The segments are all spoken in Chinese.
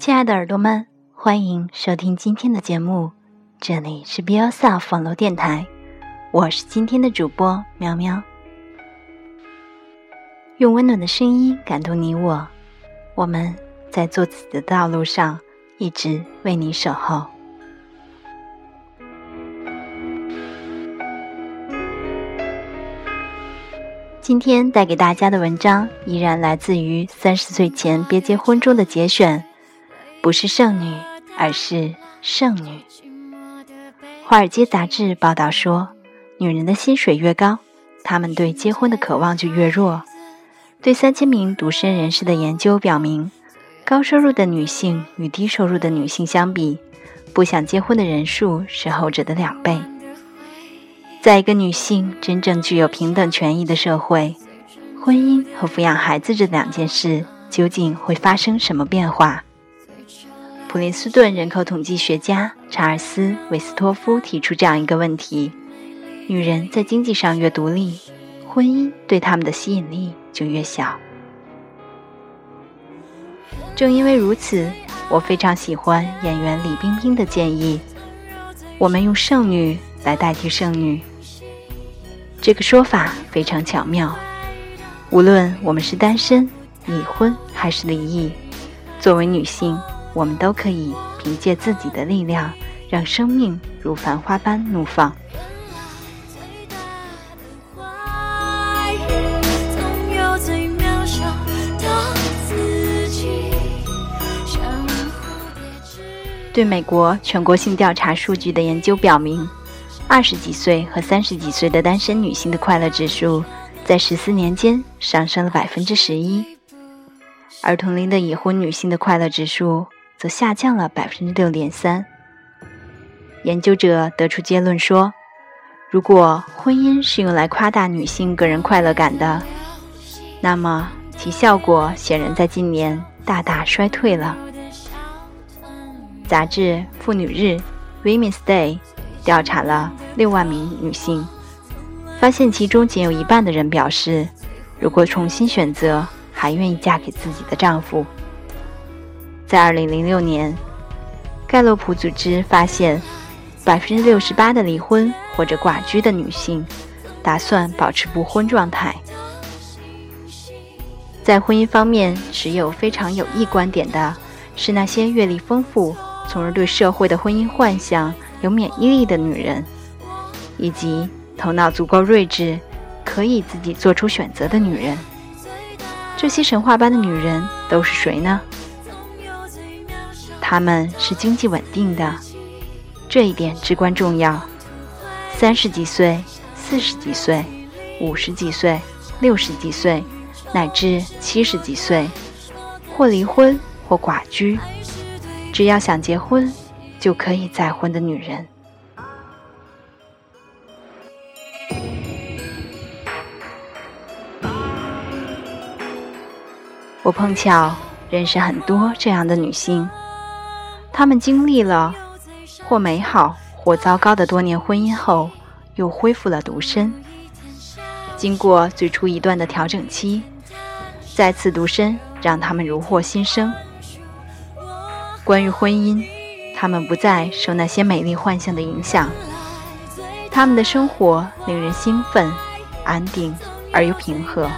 亲爱的耳朵们，欢迎收听今天的节目，这里是 Be Yourself 网络电台，我是今天的主播喵喵。用温暖的声音感动你我，我们在做自己的道路上一直为你守候。今天带给大家的文章依然来自于《三十岁前别结婚》中的节选。不是剩女，而是剩女。华尔街杂志报道说，女人的薪水越高，她们对结婚的渴望就越弱。对三千名独身人士的研究表明，高收入的女性与低收入的女性相比，不想结婚的人数是后者的两倍。在一个女性真正具有平等权益的社会，婚姻和抚养孩子这两件事究竟会发生什么变化？普林斯顿人口统计学家查尔斯·韦斯托夫提出这样一个问题：女人在经济上越独立，婚姻对他们的吸引力就越小。正因为如此，我非常喜欢演员李冰冰的建议：我们用剩女来代替剩女。这个说法非常巧妙。无论我们是单身、已婚还是离异，作为女性。我们都可以凭借自己的力量，让生命如繁花般怒放。对美国全国性调查数据的研究表明，二十几岁和三十几岁的单身女性的快乐指数在十四年间上升了百分之十一，而同龄的已婚女性的快乐指数。则下降了百分之六点三。研究者得出结论说，如果婚姻是用来夸大女性个人快乐感的，那么其效果显然在近年大大衰退了。杂志《妇女日》（Women's Day） 调查了六万名女性，发现其中仅有一半的人表示，如果重新选择，还愿意嫁给自己的丈夫。在二零零六年，盖洛普组织发现，百分之六十八的离婚或者寡居的女性打算保持不婚状态。在婚姻方面持有非常有益观点的是那些阅历丰富，从而对社会的婚姻幻想有免疫力的女人，以及头脑足够睿智，可以自己做出选择的女人。这些神话般的女人都是谁呢？他们是经济稳定的，这一点至关重要。三十几岁、四十几岁、五十几岁、六十几岁，乃至七十几岁，或离婚或寡居，只要想结婚，就可以再婚的女人。我碰巧认识很多这样的女性。他们经历了或美好或糟糕的多年婚姻后，又恢复了独身。经过最初一段的调整期，再次独身让他们如获新生。关于婚姻，他们不再受那些美丽幻象的影响，他们的生活令人兴奋、安定而又平和。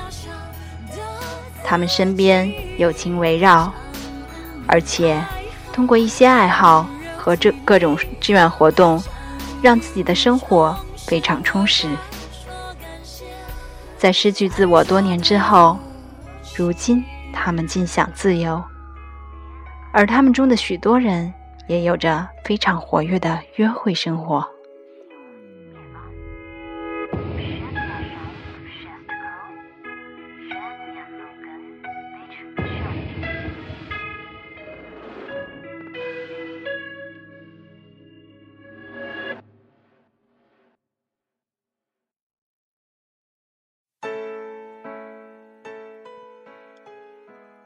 他们身边友情围绕，而且。通过一些爱好和这各种志愿活动，让自己的生活非常充实。在失去自我多年之后，如今他们尽享自由，而他们中的许多人也有着非常活跃的约会生活。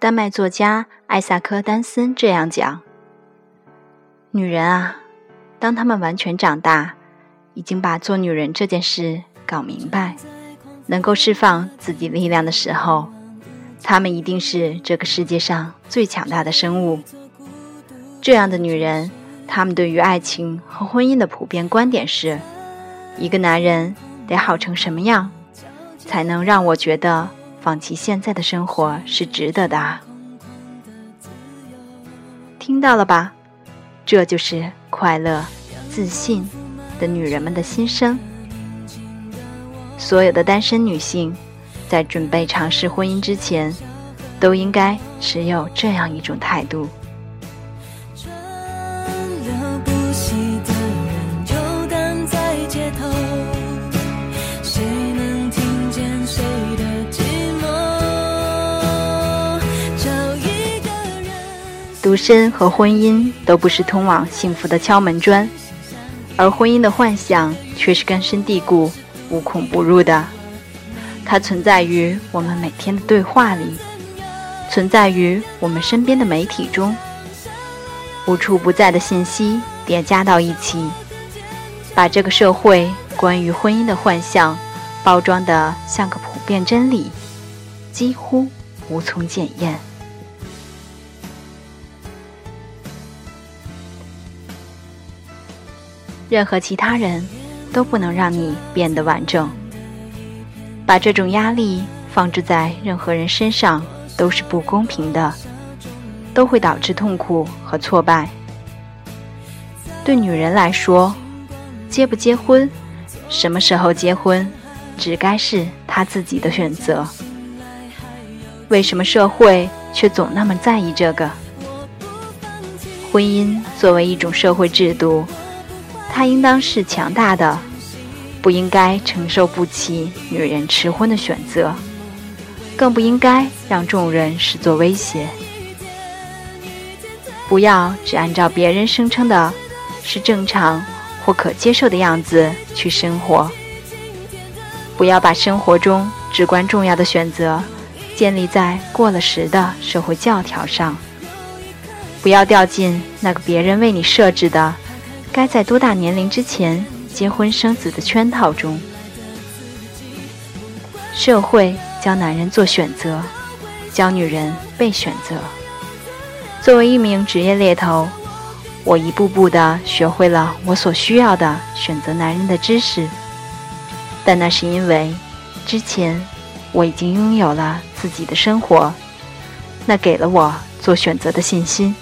丹麦作家艾萨克·丹森这样讲：“女人啊，当她们完全长大，已经把做女人这件事搞明白，能够释放自己力量的时候，她们一定是这个世界上最强大的生物。这样的女人，她们对于爱情和婚姻的普遍观点是：一个男人得好成什么样，才能让我觉得放弃现在的生活是值得的？听到了吧？这就是快乐、自信的女人们的心声。所有的单身女性，在准备尝试婚姻之前，都应该持有这样一种态度。身和婚姻都不是通往幸福的敲门砖，而婚姻的幻想却是根深蒂固、无孔不入的。它存在于我们每天的对话里，存在于我们身边的媒体中，无处不在的信息叠加到一起，把这个社会关于婚姻的幻象包装得像个普遍真理，几乎无从检验。任何其他人都不能让你变得完整。把这种压力放置在任何人身上都是不公平的，都会导致痛苦和挫败。对女人来说，结不结婚，什么时候结婚，只该是她自己的选择。为什么社会却总那么在意这个？婚姻作为一种社会制度。他应当是强大的，不应该承受不起女人迟婚的选择，更不应该让众人视作威胁。不要只按照别人声称的是正常或可接受的样子去生活。不要把生活中至关重要的选择建立在过了时的社会教条上。不要掉进那个别人为你设置的。该在多大年龄之前结婚生子的圈套中，社会教男人做选择，教女人被选择。作为一名职业猎头，我一步步地学会了我所需要的选择男人的知识，但那是因为之前我已经拥有了自己的生活，那给了我做选择的信心。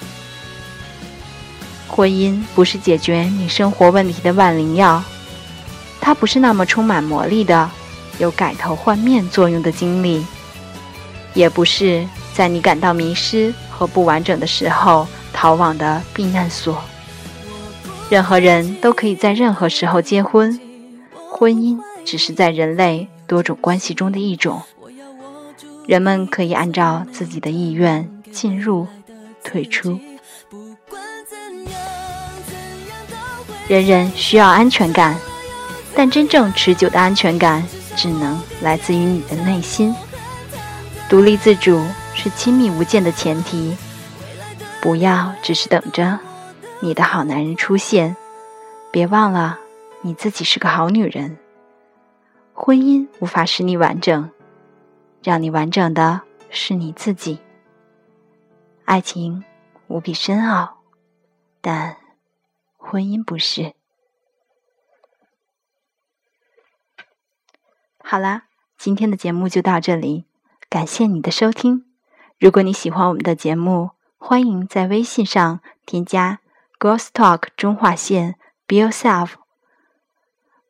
婚姻不是解决你生活问题的万灵药，它不是那么充满魔力的、有改头换面作用的经历，也不是在你感到迷失和不完整的时候逃往的避难所。任何人都可以在任何时候结婚，婚姻只是在人类多种关系中的一种。人们可以按照自己的意愿进入、退出。人人需要安全感，但真正持久的安全感只能来自于你的内心。独立自主是亲密无间的前提。不要只是等着你的好男人出现，别忘了你自己是个好女人。婚姻无法使你完整，让你完整的是你自己。爱情无比深奥，但。婚姻不是。好啦，今天的节目就到这里，感谢你的收听。如果你喜欢我们的节目，欢迎在微信上添加 “Girls Talk 中划线 Be Yourself”，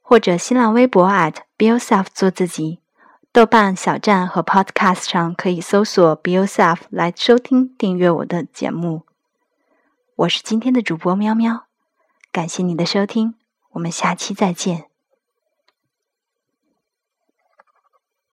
或者新浪微博 at Be Yourself 做自己。豆瓣小站和 Podcast 上可以搜索 Be Yourself 来收听订阅我的节目。我是今天的主播喵喵。感谢你的收听，我们下期再见。